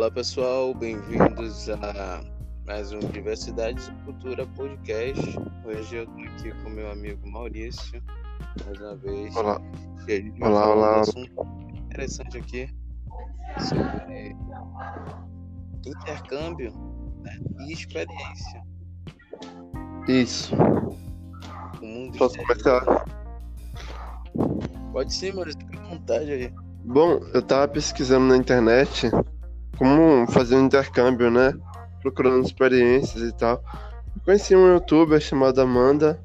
Olá pessoal, bem-vindos a mais um Diversidade e Cultura Podcast. Hoje eu estou aqui com meu amigo Maurício, mais uma vez. Olá. E a gente Olá, olá. um assunto interessante aqui sobre intercâmbio né, e experiência. Isso. O mundo Posso exterior. começar? Pode sim, Maurício, fica à vontade aí. Bom, eu tava pesquisando na internet como fazer um intercâmbio, né? Procurando experiências e tal. Eu conheci uma youtuber chamada Amanda.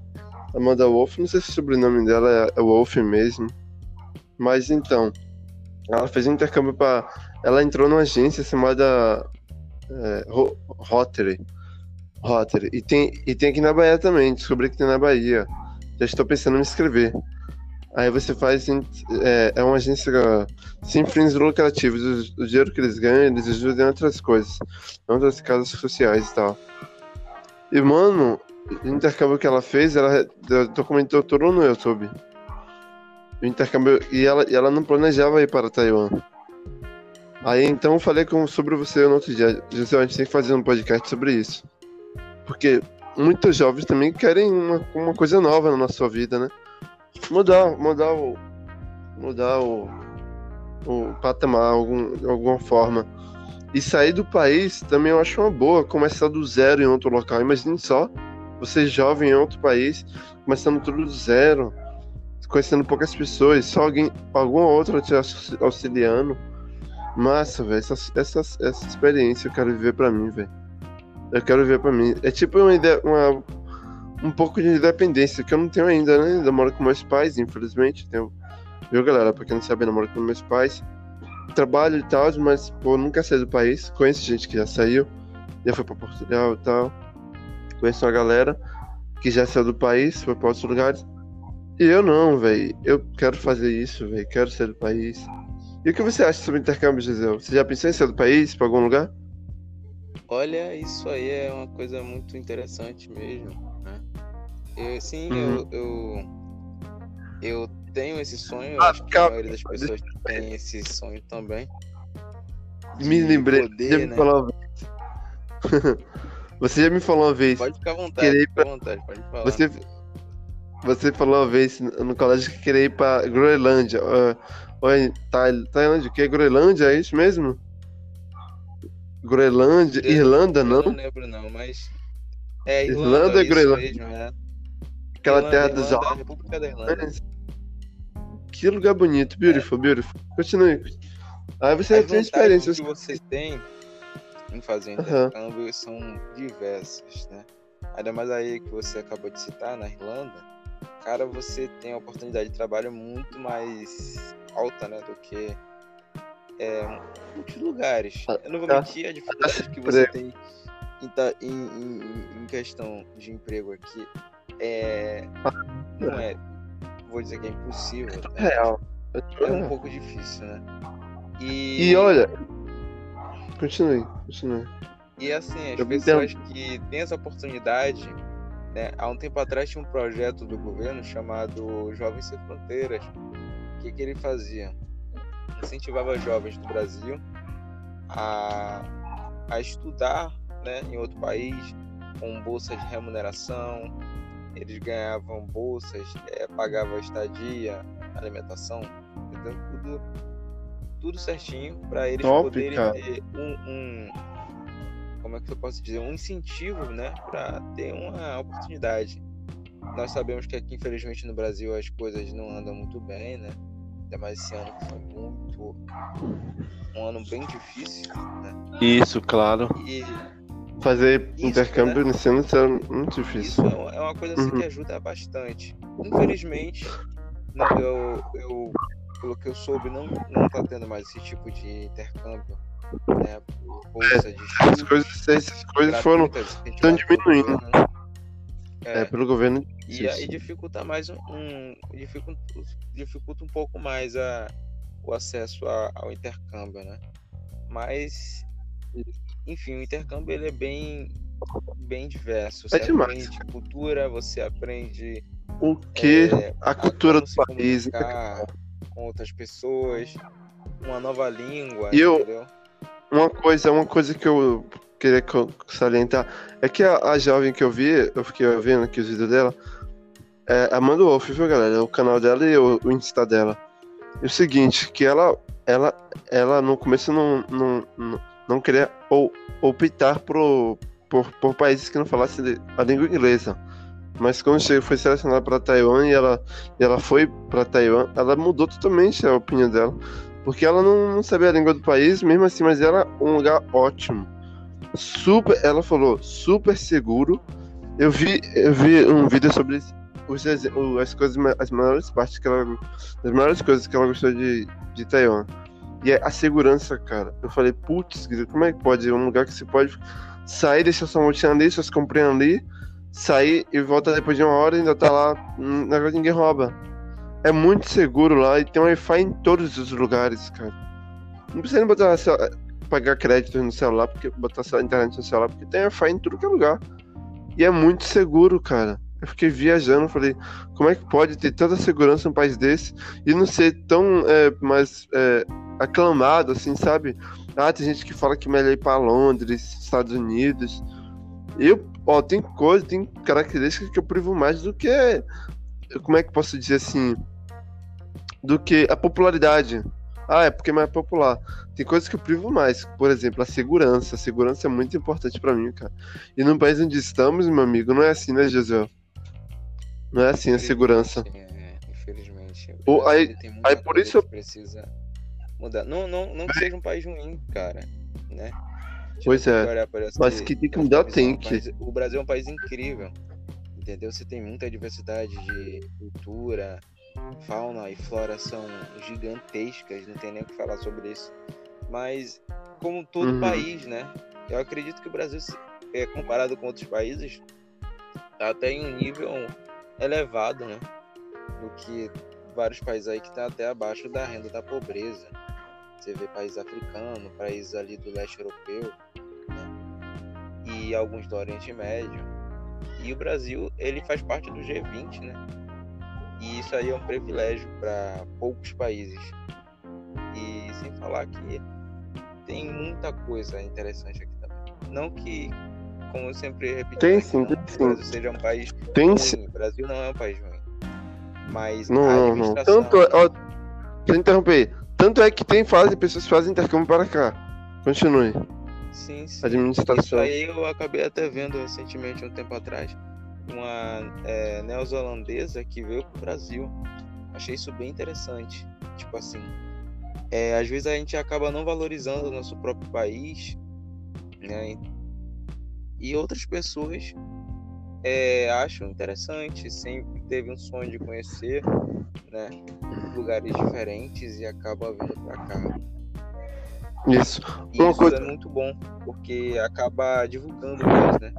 Amanda Wolf, não sei se o sobrenome dela é, é Wolf mesmo. Mas então, ela fez um intercâmbio para. Ela entrou numa agência chamada é, Ro- Rotary. Rotary. E tem, e tem aqui na Bahia também, descobri que tem na Bahia. Já estou pensando em me inscrever. Aí você faz. É, é uma agência sem fins lucrativos. O, o dinheiro que eles ganham, eles ajudam em outras coisas. Em outras casas sociais e tal. E, mano, o intercâmbio que ela fez, ela documentou tudo no YouTube. O intercâmbio. E ela, e ela não planejava ir para Taiwan. Aí então eu falei com, sobre você no outro dia. Gisele, a gente tem que fazer um podcast sobre isso. Porque muitos jovens também querem uma, uma coisa nova na nossa vida, né? Mudar, mudar o. Mudar o. O patamar, algum, de alguma forma. E sair do país também eu acho uma boa. Começar do zero em outro local. Imagine só, você jovem em outro país, começando tudo do zero, conhecendo poucas pessoas, só alguém, alguma outra te aux- auxiliando. Massa, velho. Essa, essa, essa experiência eu quero viver pra mim, velho. Eu quero viver pra mim. É tipo uma ideia, uma, um pouco de independência que eu não tenho ainda, né? Ainda moro com meus pais, infelizmente. Tenho, viu, galera? Pra quem não sabe, eu moro com meus pais. Trabalho e tal, mas, pô, nunca saí do país. Conheço gente que já saiu, já foi pra Portugal e tal. Conheço uma galera que já saiu do país, foi pra outros lugares. E eu não, velho. Eu quero fazer isso, velho. Quero sair do país. E o que você acha sobre intercâmbio, Gisele? Você já pensou em sair do país pra algum lugar? Olha, isso aí é uma coisa muito interessante mesmo? Eu, sim, Uhum. eu, eu, eu tenho esse sonho, Ah, acho que a maioria das pessoas tem esse sonho também. Me lembrei. poder, já me né? falou uma vez. você já me falou uma vez. Pode ficar à vontade, Querer à vontade, pode falar. Você, você falou uma vez no colégio que queria ir pra Groenlândia. Uh, oi, Tail- Tailândia, o que? Groenlândia, é isso mesmo? Groenlândia, Irlanda, Eu não? não lembro não, mas... É Irlanda Irlanda, isso Groenlândia? mesmo, é. Aquela Irlanda, terra dos Irlanda. República da Irlanda. Que lugar bonito, beautiful, beautiful. Continue. Aí você As já tem vantagens experiência. que você tem em fazer Aham. intercâmbio são diversas, né? Ainda mais aí que você acabou de citar, na Irlanda, cara, você tem a oportunidade de trabalho muito mais alta, né, do que é, muitos lugares. Eu não vou Tá. mentir, a dificuldade que você tem em- em- em questão de emprego aqui é, não é, vou dizer que é impossível, né? Real. é um pouco difícil, né? E, E olha. Continue, continue. E assim, as Eu pessoas que têm essa oportunidade, né? Há um tempo atrás tinha um projeto do governo chamado Jovens Sem Fronteiras. O que, que ele fazia? Incentivava jovens do Brasil a, a estudar né, em outro país, com bolsas de remuneração. Eles ganhavam bolsas, eh, pagavam estadia, alimentação, entendeu? Tudo, tudo certinho para eles Top, poderem cara. ter um, um- como é que eu posso dizer, um incentivo, né, para ter uma oportunidade. Nós sabemos que aqui, infelizmente, no Brasil as coisas não andam muito bem, né? Ainda mais esse ano que foi muito um ano bem difícil, né? Isso, claro. E Fazer Isso, intercâmbio né? nesse ano é muito isso difícil. é uma- é uma coisa assim Uhum. que ajuda bastante. Infelizmente, não, eu, eu, pelo que eu soube, não, não tá tendo mais esse tipo de intercâmbio, né? Bolsa de As estudo, coisas, essas coisas foram. estão diminuindo. né? É, É, pelo governo. E aí dificulta mais um, um- dificulta, dificulta um pouco mais a, o acesso a- ao intercâmbio, né? Mas enfim, o intercâmbio ele é bem bem diverso. Você É demais. aprende cultura, você aprende O que é, a cultura do país. com outras pessoas, uma nova língua, E eu- entendeu? uma coisa, uma coisa que eu queria salientar é que a, a jovem que eu vi, eu fiquei vendo aqui os vídeos dela, é Amanda Wolf, viu, galera? O canal dela e o, o Insta dela. E o seguinte, que ela, ela, ela no começo não, não, não, não queria ou, optar pro, por, por países que não falassem a língua inglesa. Mas quando foi selecionada para Taiwan e ela, e ela foi para Taiwan, ela mudou totalmente a opinião dela. Porque ela não, não sabia a língua do país, mesmo assim, mas era um lugar ótimo. Super, ela falou, super seguro. Eu vi, eu vi um vídeo sobre os, as coisas, as maiores partes que ela, as maiores coisas que ela gostou de, de Taiwan. E é a segurança, cara. Eu falei, putz, como é que pode? Um lugar que você pode sair, deixar sua mochila ali, suas comprinhas ali, sair e volta depois de uma hora e ainda tá lá, hum, negócio ninguém rouba. É muito seguro lá e tem Wi-Fi em todos os lugares, cara. Não precisa nem botar pagar crédito no celular, porque botar a internet no celular, porque tem Wi-Fi em tudo que é lugar. E é muito seguro, cara. Eu fiquei viajando, falei, como é que pode ter tanta segurança num país desse e não ser tão é, mais é, aclamado, assim, sabe? Ah, tem gente que fala que melhor ir para Londres, Estados Unidos. Eu, ó, tem coisa, tem características que eu privo mais do que. Como é que posso dizer assim? Do que a popularidade. Ah, é porque é mais popular. Tem coisas que eu privo mais. Por exemplo, a segurança. A segurança é muito importante para mim, cara. E no país onde estamos, meu amigo, não é assim, né, José? Não é assim a segurança. É, infelizmente. Ou, aí, aí por isso precisa mudar. Não, não, não que seja um país ruim, cara, né? pois é. Mas que tem que mudar tem que. O Brasil é um país incrível, entendeu? Você tem muita diversidade de cultura, fauna e flora são gigantescas, não tem nem o que falar sobre isso. Mas como todo uhum. país, né? Eu acredito que o Brasil, é, comparado com outros países, tá até em um nível elevado, né? Do que vários países aí que estão tá até abaixo da renda da pobreza. Você vê países africanos, países ali do leste europeu, né? E alguns do Oriente Médio. E o Brasil, ele faz parte do G20, né? E isso aí é um privilégio para poucos países. E sem falar que tem muita coisa interessante aqui também. Não que, como eu sempre repito, tem sim, tem sim. o Brasil seja um país tem ruim. Sim. O Brasil não é um país ruim. Mas não, não, não. Tanto, ó, deixa eu interromper. Tanto é que tem fase, pessoas fazem intercâmbio para cá. Continue. Sim, sim. Administração. Isso aí eu acabei até vendo recentemente, um tempo atrás, uma é, neozelandesa que veio pro Brasil. Achei isso bem interessante. Tipo assim, é, às vezes a gente acaba não valorizando o nosso próprio país, né? E outras pessoas é, acham interessante, sempre teve um sonho de conhecer, né? Lugares diferentes e acaba vindo para cá. Isso. E Uma isso coisa... é muito bom, porque acaba divulgando mais, né?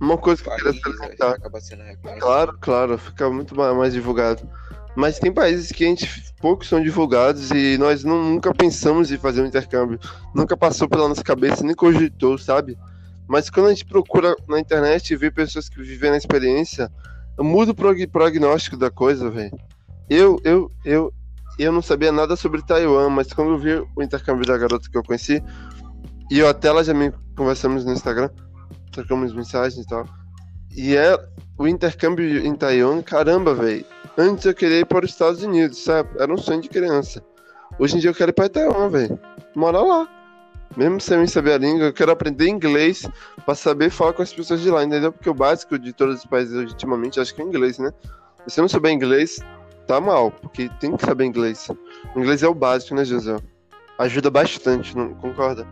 Uma coisa que eu queria salientar. Acaba sendo claro, claro, fica muito mais divulgado. Mas tem países que a gente poucos são divulgados e nós não, nunca pensamos em fazer um intercâmbio. Nunca passou pela nossa cabeça, nem cogitou, sabe? Mas quando a gente procura na internet e vê pessoas que vivem a experiência, muda o prog prognóstico da coisa, velho. Eu, eu, eu, eu não sabia nada sobre Taiwan, mas quando eu vi o intercâmbio da garota que eu conheci, e eu até ela já me conversamos no Instagram, trocamos mensagens e tal. E é o intercâmbio em Taiwan, caramba, velho. Antes eu queria ir para os Estados Unidos, sabe? Era um sonho de criança. Hoje em dia eu quero ir para Taiwan, velho. Morar lá. Mesmo sem saber a língua, eu quero aprender inglês para saber falar com as pessoas de lá, entendeu? Porque o básico de todos os países ultimamente acho que é inglês, né? Se você não souber inglês, tá mal, porque tem que saber inglês. O inglês é o básico, né, José? Ajuda bastante, não concorda?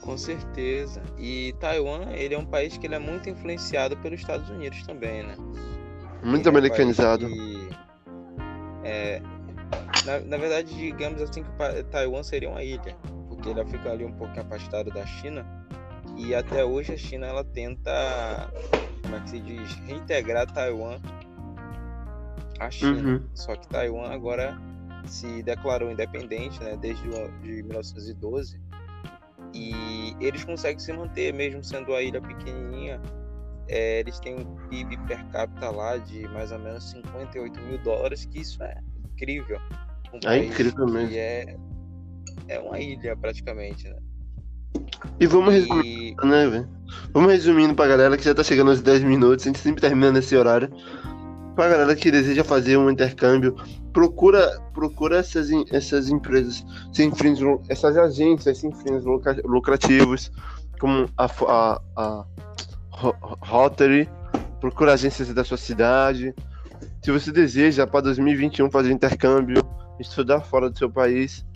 Com certeza. E Taiwan, ele é um país que ele é muito influenciado pelos Estados Unidos também, né? Muito ele americanizado. É, um que, é, na, na, verdade, digamos assim que Taiwan seria uma ilha, porque ele fica ali um pouco afastado da China. E até hoje a China ela tenta, como é que se diz, reintegrar Taiwan à China. Uhum. Só que Taiwan agora se declarou independente, né, desde de 1912 e eles conseguem se manter, mesmo sendo a ilha pequenininha. É, eles têm um PIB per capita lá de mais ou menos 58 mil dólares, que isso é incrível. Um é incrível mesmo. É, é uma ilha praticamente, né? E vamos resumir, E né, velho? Vamos resumindo pra galera que já tá chegando aos 10 minutos, a gente sempre termina nesse horário. Pra galera que deseja fazer um intercâmbio, procura, procura essas, essas empresas sem fins, essas agências sem fins lucra- lucrativos, como a, a, a Ro- Rotary, procura agências da sua cidade. Se você deseja para 2021 fazer intercâmbio, estudar fora do seu país,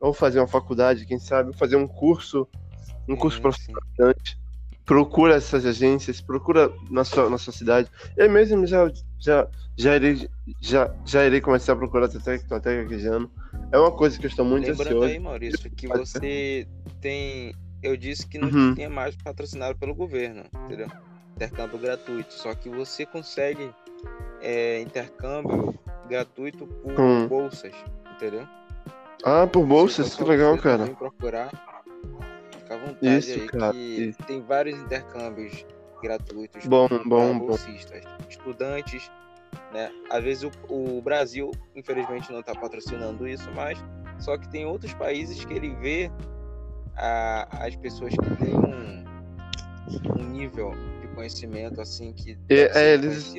ou fazer uma faculdade, quem sabe, fazer um curso, um curso Sim, profissional sim. bastante. Procura essas agências, procura na sua, na sua cidade. Eu mesmo já, já, já, irei, já, já irei começar a procurar até até gaguejando. É uma coisa que eu estou muito Lembrando ansioso. aí, Maurício, que você tem. Eu disse que não Uhum. tinha mais patrocinado pelo governo, entendeu? Intercâmbio gratuito. Só que você consegue é, intercâmbio gratuito por Hum. bolsas, entendeu? Ah, por bolsas, que legal, cara. procurar. Fica à vontade Isso, aí, cara, isso. tem vários intercâmbios gratuitos Bom, bom, bom. bolsistas, estudantes, né? Às vezes o, o Brasil, infelizmente, não está patrocinando isso, mas só que tem outros países que ele vê a- as pessoas que têm um, um nível de conhecimento assim que é, ser eles-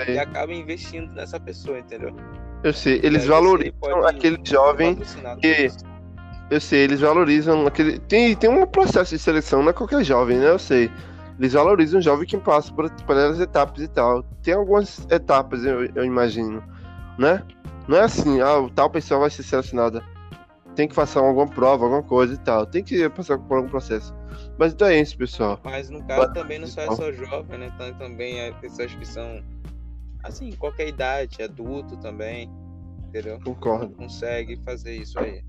é. e acaba investindo nessa pessoa, entendeu? Eu sei, eles aí valorizam aquele jovem que-. Eu sei, eles valorizam aquele. Tem, tem um processo de seleção, não é qualquer jovem, né? Eu sei. Eles valorizam o jovem que passa por, por essas etapas e tal. Tem algumas etapas, eu, eu imagino, né? Não é assim, ah, tal pessoa vai ser selecionada. Tem que passar alguma prova, alguma coisa e tal. Tem que passar por algum processo. Mas então é isso, pessoal. Mas no caso Bota- também não só é só jovem, né? Também é pessoas que são assim, qualquer idade, adulto também, entendeu? Concordo. Consegue fazer isso aí.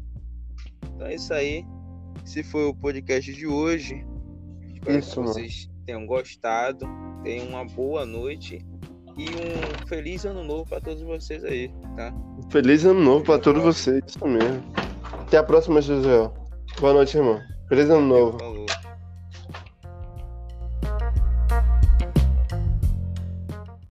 Então é isso aí. Esse foi o podcast de hoje. Espero Isso, que mano. vocês tenham gostado. Tenham uma boa noite e um feliz ano novo para todos vocês aí, tá? Feliz ano novo pra todos vocês. Isso mesmo. Até a próxima, José. Boa noite, irmão. Feliz ano novo. Falou.